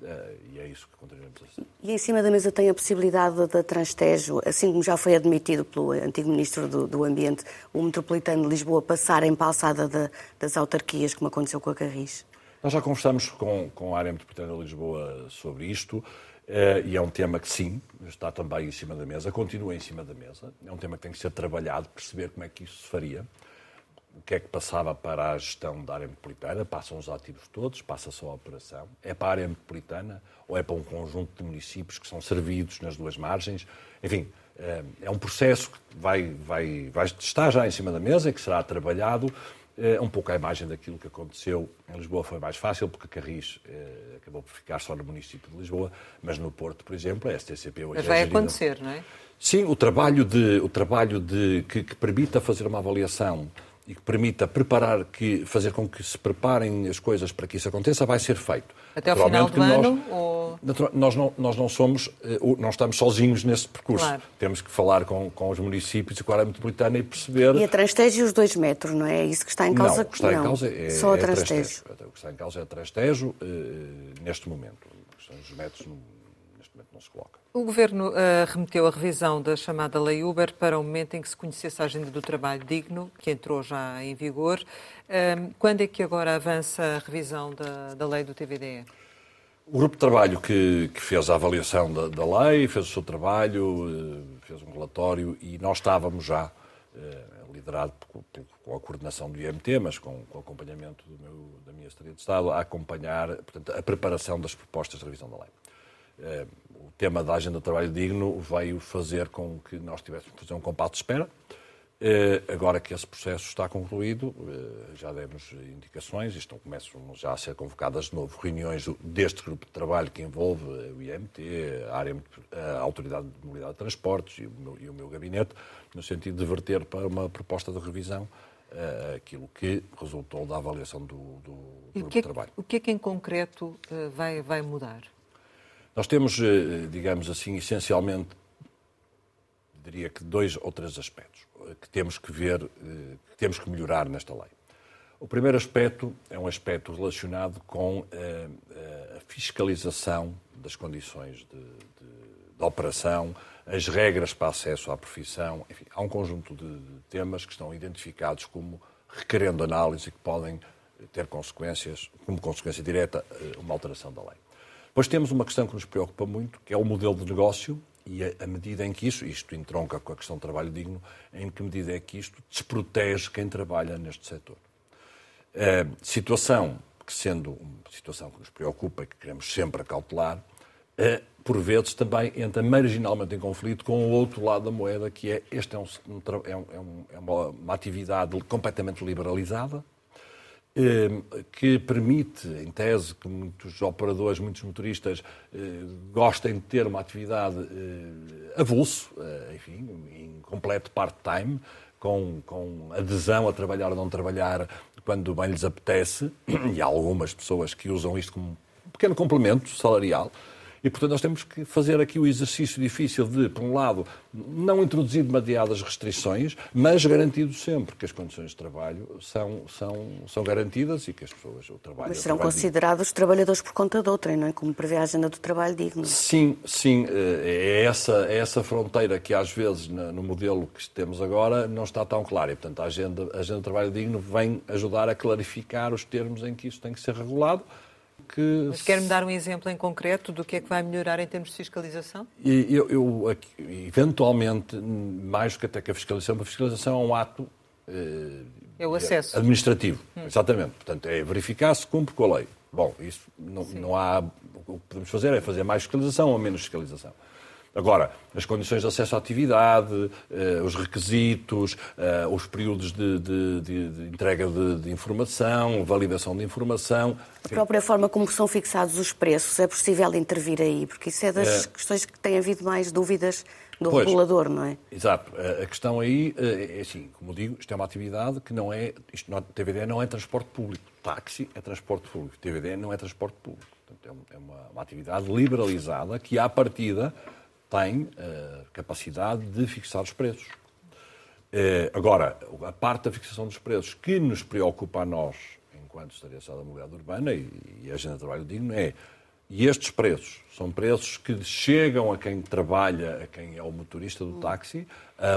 Uh, e é isso que continuamos a fazer. E em cima da mesa tem a possibilidade da Transtejo, assim como já foi admitido pelo antigo Ministro do, do Ambiente, o Metropolitano de Lisboa passar em palçada de, das autarquias, como aconteceu com a Carris? Nós já conversamos com, com a área metropolitana de Lisboa sobre isto. Uh, e é um tema que, sim, está também em cima da mesa, continua em cima da mesa. É um tema que tem que ser trabalhado, perceber como é que isso se faria. O que é que passava para a gestão da área metropolitana? Passam os ativos todos? Passa só a operação? É para a área metropolitana ou é para um conjunto de municípios que são servidos nas duas margens? Enfim, uh, é um processo que vai, vai, vai, está já em cima da mesa e que será trabalhado é um pouco a imagem daquilo que aconteceu em Lisboa foi mais fácil, porque Carris eh, acabou por ficar só no município de Lisboa, mas no Porto, por exemplo, a STCP hoje Mas vai é acontecer, não é? Sim, o trabalho, de, o trabalho de, que, que permita fazer uma avaliação e que permita preparar, que, fazer com que se preparem as coisas para que isso aconteça, vai ser feito. Até ao final do nós, ano? Ou... Nós, não, nós não somos, eh, não estamos sozinhos nesse percurso. Claro. Temos que falar com, com os municípios e com a área metropolitana e perceber... E a Transtejo e os dois metros, não é? é isso que está em causa? Não, o que está não. em causa é, Só a é Transtejo. O que está em causa é a Transtejo uh, neste momento. Os metros neste não se coloca. O Governo uh, remeteu a revisão da chamada Lei Uber para o momento em que se conhecesse a agenda do trabalho digno, que entrou já em vigor. Uh, quando é que agora avança a revisão da, da lei do TVDE? O grupo de trabalho que, que fez a avaliação da, da, lei, fez o seu trabalho, uh, fez um relatório e nós estávamos já, liderado por, por, com a coordenação do IMT, mas com, com o acompanhamento meu, da minha Secretaria de Estado, a acompanhar portanto, a preparação das propostas de revisão da lei o tema da agenda de trabalho digno veio fazer com que nós tivéssemos que fazer um compasso de espera. Eh, agora que esse processo está concluído, eh, já demos indicações e estão, começam já a ser convocadas de novo reuniões deste grupo de trabalho que envolve o IMT, a, área, a Autoridade de Mobilidade de Transportes e o, meu, e o meu gabinete, no sentido de verter para uma proposta de revisão aquilo que resultou da avaliação do, do grupo que é, de trabalho. O que é que em concreto vai, vai mudar? Nós temos, eh, digamos assim, essencialmente, diria que dois ou três aspectos eh, que temos que ver, eh, que temos que melhorar nesta lei. O primeiro aspecto é um aspecto relacionado com a fiscalização das condições de, de, de operação, as regras para acesso à profissão, enfim, há um conjunto de temas que estão identificados como requerendo análise e que podem ter consequências, como consequência direta, uma alteração da lei. Depois temos uma questão que nos preocupa muito, que é o modelo de negócio e a, medida em que isso, isto entronca com a questão do trabalho digno, em que medida é que isto desprotege quem trabalha neste setor. A situação que, sendo uma situação que nos preocupa e que queremos sempre acautelar, por vezes também entra marginalmente em conflito com o outro lado da moeda, que é este é, um, é, um, é uma, uma atividade completamente liberalizada, que permite, em tese, que muitos operadores, muitos motoristas eh, gostem de ter uma atividade eh, avulso, eh, enfim, em completo part-time, com, com adesão a trabalhar ou não trabalhar quando bem lhes apetece, e há algumas pessoas que usam isto como um pequeno complemento salarial, e, portanto, nós temos que fazer aqui o exercício difícil de, por um lado, não introduzir demasiadas restrições, mas garantindo sempre que as condições de trabalho são, são, são garantidas e que as pessoas o trabalho. Mas serão trabalho considerados digno. trabalhadores por conta de outrem, não é? Como prevê a agenda do trabalho digno. Sim, sim. Eh, é essa, é essa fronteira que, às vezes, no modelo que temos agora, não está tão clara. E, portanto, a agenda, a agenda do trabalho digno vem ajudar a clarificar os termos em que isso tem que ser regulado que. Mas quer-me dar um exemplo em concreto do que é que vai melhorar em termos de fiscalização? Eu, eu eventualmente, mais do que até que a fiscalização, a fiscalização é um ato. Eh, é o acesso. Administrativo, hum. exatamente. Portanto, é verificar se cumpre com a lei. Bom, isso não, não há. O que podemos fazer é fazer mais fiscalização ou menos fiscalização. Agora, as condições de acesso à atividade, eh, os requisitos, eh, os períodos de, de, de, de entrega de, informação, validação de informação. A própria forma como são fixados os preços, é possível intervir aí? Porque isso é das é... questões que têm havido mais dúvidas do pois, regulador, não é? Exato. A questão aí é assim, como digo, isto é uma atividade que não é. Isto não, TVD não é transporte público. Táxi é transporte público. TVD não é transporte público. Portanto, é uma, uma atividade liberalizada que, à partida, tem uh, capacidade de fixar os preços. Uh, agora, a parte da fixação dos preços que nos preocupa a nós, enquanto Estaria-se da Mobilidade Urbana e, e a Agenda de Trabalho Digno, é e estes preços são preços que chegam a quem trabalha, a quem é o motorista do táxi,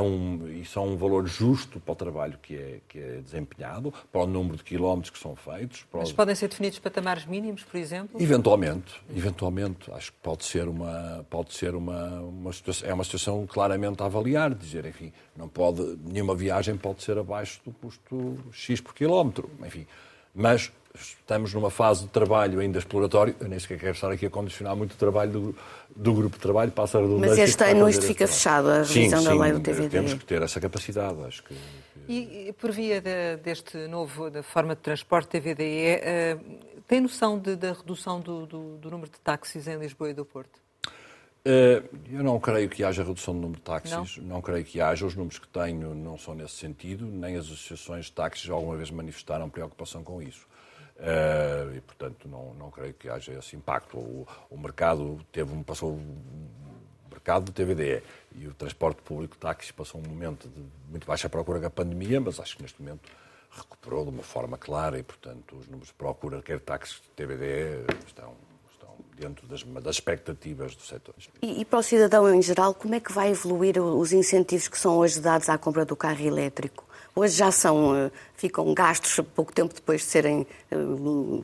um, e são um valor justo para o trabalho que é, que é desempenhado, para o número de quilómetros que são feitos. Mas o... podem ser definidos patamares mínimos, por exemplo? Eventualmente, eventualmente. Acho que pode ser uma, pode ser uma, uma situação, é uma situação claramente a avaliar, dizer, enfim, não pode, nenhuma viagem pode ser abaixo do custo X por quilómetro, enfim. Mas estamos numa fase de trabalho ainda exploratório. Eu nem sequer quero estar aqui a condicionar muito o trabalho do, do grupo de trabalho, passa a redundância. Mas este ano isto fica fechado, a revisão sim, da lei do TVD. Temos que ter essa capacidade, acho que... E por via de, deste novo, da forma de transporte TVDE, uh, eh, tem noção de, da redução do, do, do, número de táxis em Lisboa e do Porto? Uh, eu não creio que haja redução do número de táxis, não? não creio que haja. Os números que tenho não são nesse sentido, nem as associações de táxis alguma vez manifestaram preocupação com isso. Uh, e, portanto, não, não creio que haja esse impacto. O, o mercado teve um, passou o mercado do TVDE e o transporte público de táxis passou um momento de muito baixa procura com a pandemia, mas acho que neste momento recuperou de uma forma clara e, portanto, os números de procura, quer táxis, TVDE, estão, estão dentro das, das expectativas do setor. E, e, para o cidadão em geral, como é que vai evoluir os incentivos que são hoje dados à compra do carro elétrico? hoje já são, eh, ficam gastos pouco tempo depois de serem eh,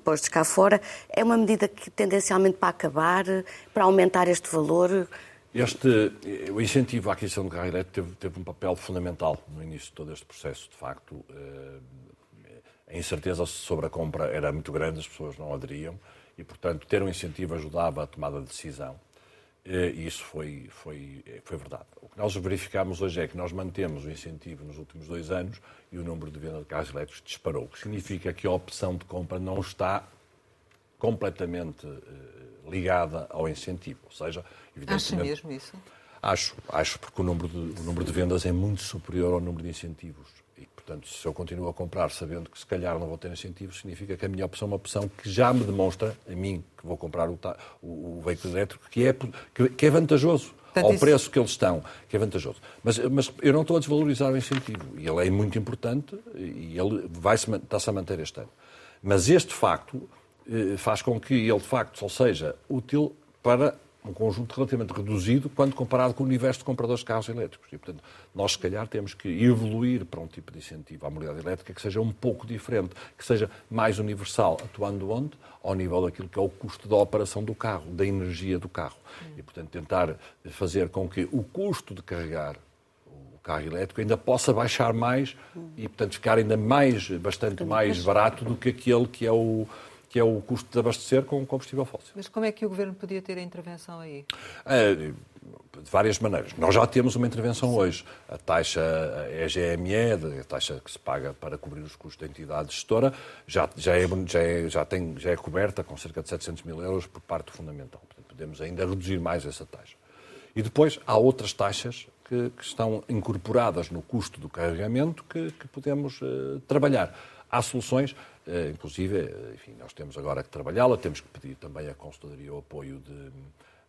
postos cá fora. É uma medida que tendencialmente para acabar, para aumentar este valor? Este, o incentivo à aquisição de carro elétrico teve, teve, um papel fundamental no início de todo este processo. De facto, eh, a incerteza sobre a compra era muito grande, as pessoas não aderiam e, portanto, ter um incentivo ajudava a tomada de decisão. E isso foi, foi, foi verdade. O que nós verificamos hoje é que nós mantemos o incentivo nos últimos dois anos e o número de venda de carros elétricos disparou, o que significa que a opção de compra não está completamente uh, ligada ao incentivo. Ou seja, evidentemente. Acha mesmo isso? Acho, acho porque o número, de, o número de vendas é muito superior ao número de incentivos. Portanto, se eu continuo a comprar sabendo que se calhar não vou ter incentivos, significa que a minha opção é uma opção que já me demonstra, a mim, que vou comprar o, o, o veículo elétrico, que é, que, que é vantajoso. Portanto, ao isso... preço que eles estão, que é vantajoso. Mas, mas eu não estou a desvalorizar o incentivo. E ele é muito importante e ele vai-se, está-se a manter este ano. Mas este facto eh, faz com que ele, de facto, só seja útil para um conjunto relativamente reduzido quando comparado com o universo de compradores de carros elétricos. E, portanto, nós, se calhar, temos que evoluir para um tipo de incentivo à mobilidade elétrica que seja um pouco diferente, que seja mais universal, atuando onde? Ao nível daquilo que é o custo da operação do carro, da energia do carro. E, portanto, tentar fazer com que o custo de carregar o carro elétrico ainda possa baixar mais e, portanto, ficar ainda mais, bastante mais barato do que aquele que é o que é o custo de abastecer com combustível fóssil. Mas como é que o Governo podia ter a intervenção aí? É, de várias maneiras. Nós já temos uma intervenção Sim. hoje. A taxa EGME, a taxa que se paga para cobrir os custos da entidade gestora, já, já, é, já, é, já, tem, já é coberta com cerca de 700 mil euros por parte Fundamental. Portanto, podemos ainda reduzir mais essa taxa. E depois há outras taxas que, que estão incorporadas no custo do carregamento que, que podemos uh, trabalhar. Há soluções inclusive, eh, enfim, nós temos agora que trabalhá-la, temos que pedir também à consultoria o apoio de,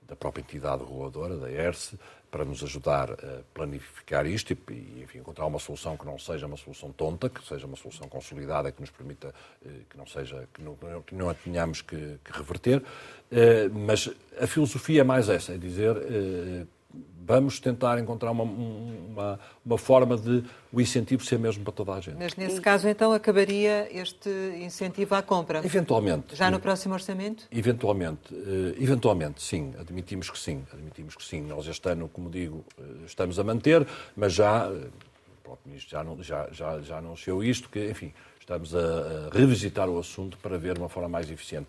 da própria entidade reguladora, da ERSE, para nos ajudar a planificar isto e, enfim, encontrar uma solução que não seja uma solução tonta, que seja uma solução consolidada, que nos permita eh, que não seja que não, que não a tenhamos que, que reverter. Mas a filosofia é mais essa, é dizer vamos tentar encontrar uma, uma, uma, forma de o incentivo ser mesmo para toda a gente. Mas nesse caso, então, acabaria este incentivo à compra? Eventualmente. Já no próximo orçamento? Eventualmente. Uh, eventualmente, sim. Admitimos que sim. Admitimos que sim. Nós este ano, como digo, uh, estamos a manter, mas já, uh, o próprio Ministro já, não, já, já, já anunciou isto, que, enfim, estamos a, a revisitar o assunto para ver uma forma mais eficiente.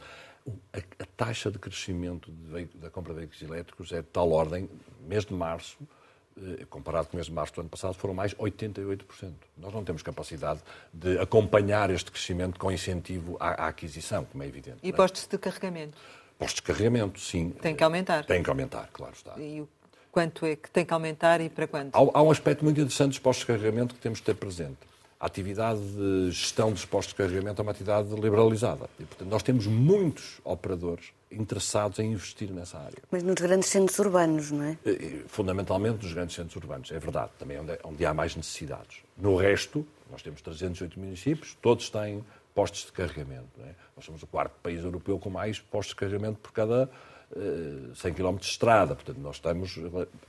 A, taxa de crescimento de da compra de veículos elétricos é de tal ordem, mês de março, eh, comparado com o mês de março do ano passado, foram mais 88%. Nós não temos capacidade de acompanhar este crescimento com incentivo à, à aquisição, como é evidente. E é? postos de carregamento? Postos de carregamento, sim. Tem que aumentar? Tem que aumentar, claro está. E quanto é que tem que aumentar e para quanto? Há, há um aspecto muito interessante dos postos de carregamento que temos de ter presente a atividade de gestão dos postos de carregamento é uma atividade liberalizada. E, portanto, nós temos muitos operadores interessados em investir nessa área. Mas nos grandes centros urbanos, não é? Fundamentalmente nos grandes centros urbanos, é verdade, também é onde, é, onde há mais necessidades. No resto, nós temos 308 municípios, todos têm postos de carregamento. É? Nós somos o quarto país europeu com mais postos de carregamento por cada uh, 100 km de estrada. Portanto, nós estamos.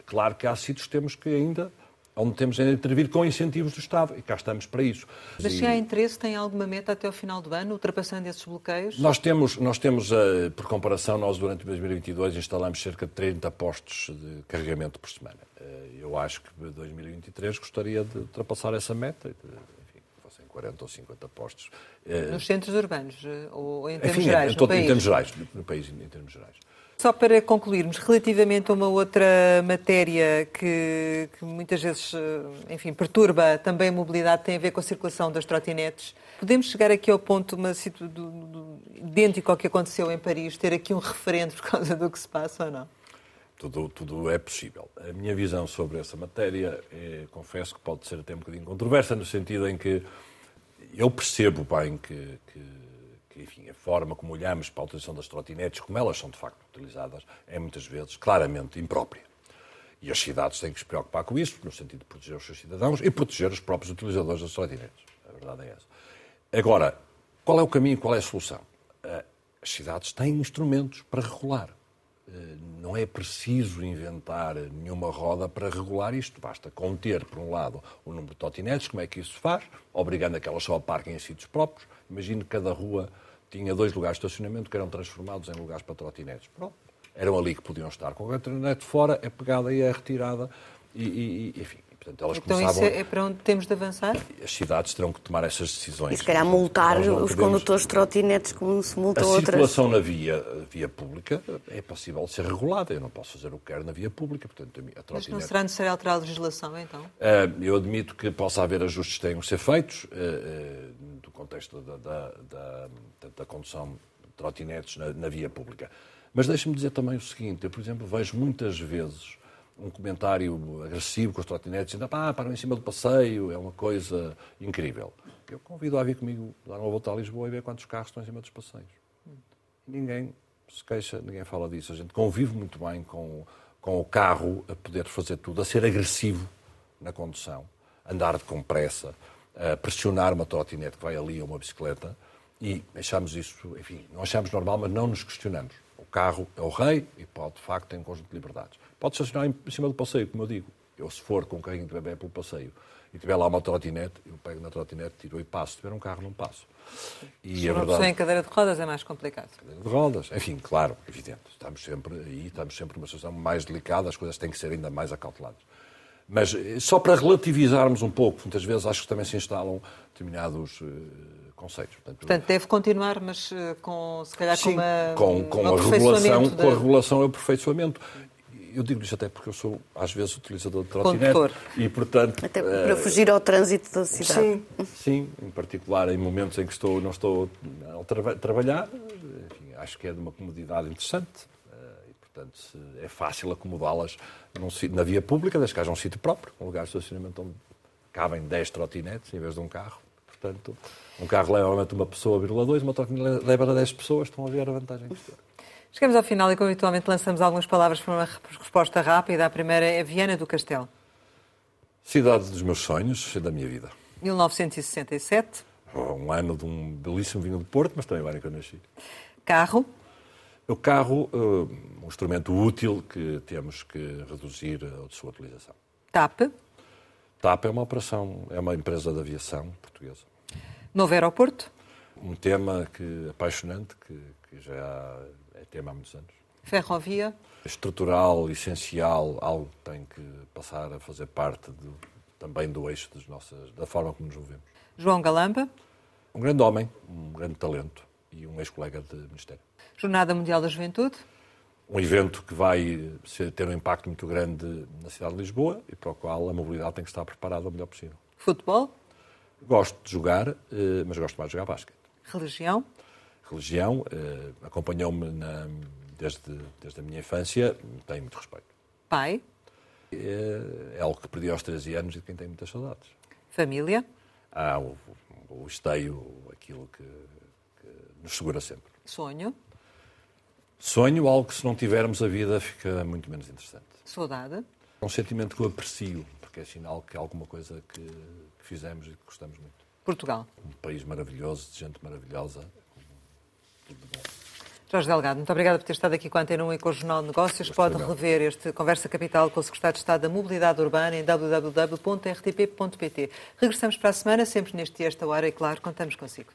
Claro que há sítios que temos que ainda onde temos de intervir com incentivos do Estado, e cá estamos para isso. Mas se há interesse, tem alguma meta até ao final do ano, ultrapassando esses bloqueios? Nós temos, nós temos eh, por comparação, nós durante 2022 instalamos cerca de 30 postos de carregamento por semana. Eh, eu acho que 2023 gostaria de ultrapassar essa meta, enfim, fossem 40 ou 50 postos. Eh, Nos centros urbanos, ou em termos enfim, gerais, em, todo, em termos gerais, no país em termos gerais. Só para concluirmos, relativamente a uma outra matéria que, que, muitas vezes, eh, enfim, perturba também a mobilidade, tem a ver com a circulação das trotinetes. Podemos chegar aqui ao ponto uma, do, do, idêntico ao que aconteceu em Paris, ter aqui um referente por causa do que se passa ou não? Tudo, tudo é possível. A minha visão sobre essa matéria, é, confesso que pode ser até um bocadinho controversa, no sentido em que eu percebo bem que que, enfim, a forma como olhamos para a utilização das trotinetes, como elas são de facto utilizadas, é muitas vezes claramente imprópria. E as cidades têm que se preocupar com isso, no sentido de proteger os seus cidadãos e proteger os próprios utilizadores das trotinetes. A verdade é essa. Agora, qual é o caminho, qual é a solução? Eh, as cidades têm instrumentos para regular. Eh, não é preciso inventar nenhuma roda para regular isto. Basta conter, por um lado, o número de trotinetes. Como é que isso se faz? Obrigando a só parquem em sítios próprios. Imagine que cada rua tinha dois lugares de estacionamento que eram transformados em lugares para trotinetes. Pronto. Eram ali que podiam estar. Com a trotinete fora, é pegada e é retirada. E, e, enfim, Portanto, elas então começavam... isso é para onde temos de avançar? As cidades terão que tomar essas decisões. E se calhar multar os podemos... condutores de trotinetes como se multa outras. A circulação na via, via pública é possível ser regulada. Eu não posso fazer o que quero na via pública. Portanto, a trotinete... Mas não será necessário alterar a legislação, então? Uh, eu admito que possa haver ajustes que tenham que ser feitos uh, uh, do contexto da, da, da, da condução de trotinetes na, na via pública. Mas deixe-me dizer também o seguinte. Eu, por exemplo, vejo muitas vezes um comentário agressivo com os trotinetes, dizendo, ah, param em cima do passeio, é uma coisa incrível. Eu convido a vir comigo dar uma volta a Lisboa e ver quantos carros estão em cima dos passeios. Ninguém se queixa, ninguém fala disso. A gente convive muito bem com, com o carro a poder fazer tudo, a ser agressivo na condução, andar com pressa, a pressionar uma trotinete que vai ali ou uma bicicleta e achamos isso, enfim, não achamos normal, mas não nos questionamos. O carro é o rei e pode, de facto, ter um conjunto de liberdades. Pode estacionar em cima do passeio, como eu digo. Eu, se for com um carrinho de bebê pelo passeio e tiver lá uma trotinete, eu pego na trotinete, tiro e passo. Se tiver um carro, não passo. E se a verdade... em cadeira de rodas é mais complicado. Cadeira de rodas, enfim, claro, evidente. Estamos sempre aí, estamos sempre numa situação mais delicada, as coisas têm que ser ainda mais acauteladas. Mas eh, só para relativizarmos um pouco, muitas vezes acho que também se instalam determinados uh, conceitos. Portanto, Portanto, deve continuar, mas uh, com, se calhar, sim, com uma, com, com um a regulação, de... com a regulação e o aperfeiçoamento eu digo isto até porque eu sou, às vezes, utilizador de trotinete. E, portanto... Até para uh, fugir ao trânsito da cidade. Sim, sim, em particular em momentos em que estou, não estou a tra trabalhar, enfim, acho que é de uma comodidade interessante uh, e, portanto, é fácil acomodá-las na via pública, desde que haja um sítio próprio, um lugar de estacionamento onde cabem 10 trotinetes em vez de um carro. Portanto, um carro leva normalmente uma pessoa, vírgula dois, uma trotinete leva 10 pessoas, estão a ver a vantagem que tem. Chegamos ao final e, como habitualmente, lançamos algumas palavras para uma resposta rápida. A primeira é Viana do Castelo. Cidade dos meus sonhos e da minha vida. 1967. Um ano de um belíssimo vinho de Porto, mas também o ano que eu nasci. Carro. O carro, eh, um instrumento útil que temos que reduzir a sua utilização. TAP. TAP é uma operação, é uma empresa de aviação portuguesa. Novo aeroporto. Um tema que, apaixonante, que, que já é tema há muitos anos. Ferrovia? Estrutural, essencial, algo que tem que passar a fazer parte do, também do eixo das nossas, da forma como nos movemos. João Galamba? Um grande homem, um grande talento, e um ex-colega de Ministério. Jornada Mundial da Juventude? Um evento que vai ter um impacto muito grande na cidade de Lisboa e para o qual a mobilidade tem que estar preparada o melhor possível. Futebol? Gosto de jogar, eh, mas gosto mais de jogar basquete. Religião? Religião, eh, acompanhou-me desde, desde a minha infância, tenho muito respeito. Pai? É, é algo que perdi aos 13 anos e de quem tem muitas saudades. Família? Ah, o, o esteio, aquilo que, que nos segura sempre. Sonho? Sonho, algo que se não tivermos a vida fica muito menos interessante. Saudade? É um sentimento que eu aprecio, porque é sinal que é alguma coisa que, que fizemos e que gostamos muito. Portugal? Um país maravilhoso, de gente maravilhosa, tudo bom. Jorge Delgado, muito obrigada por ter estado aqui com a Antena 1 e com o Jornal de Negócios. Pode rever este Conversa Capital com o Secretário de Estado da Mobilidade Urbana em www.rtp.pt. Regressamos para a semana, sempre neste e esta hora, e claro, contamos consigo.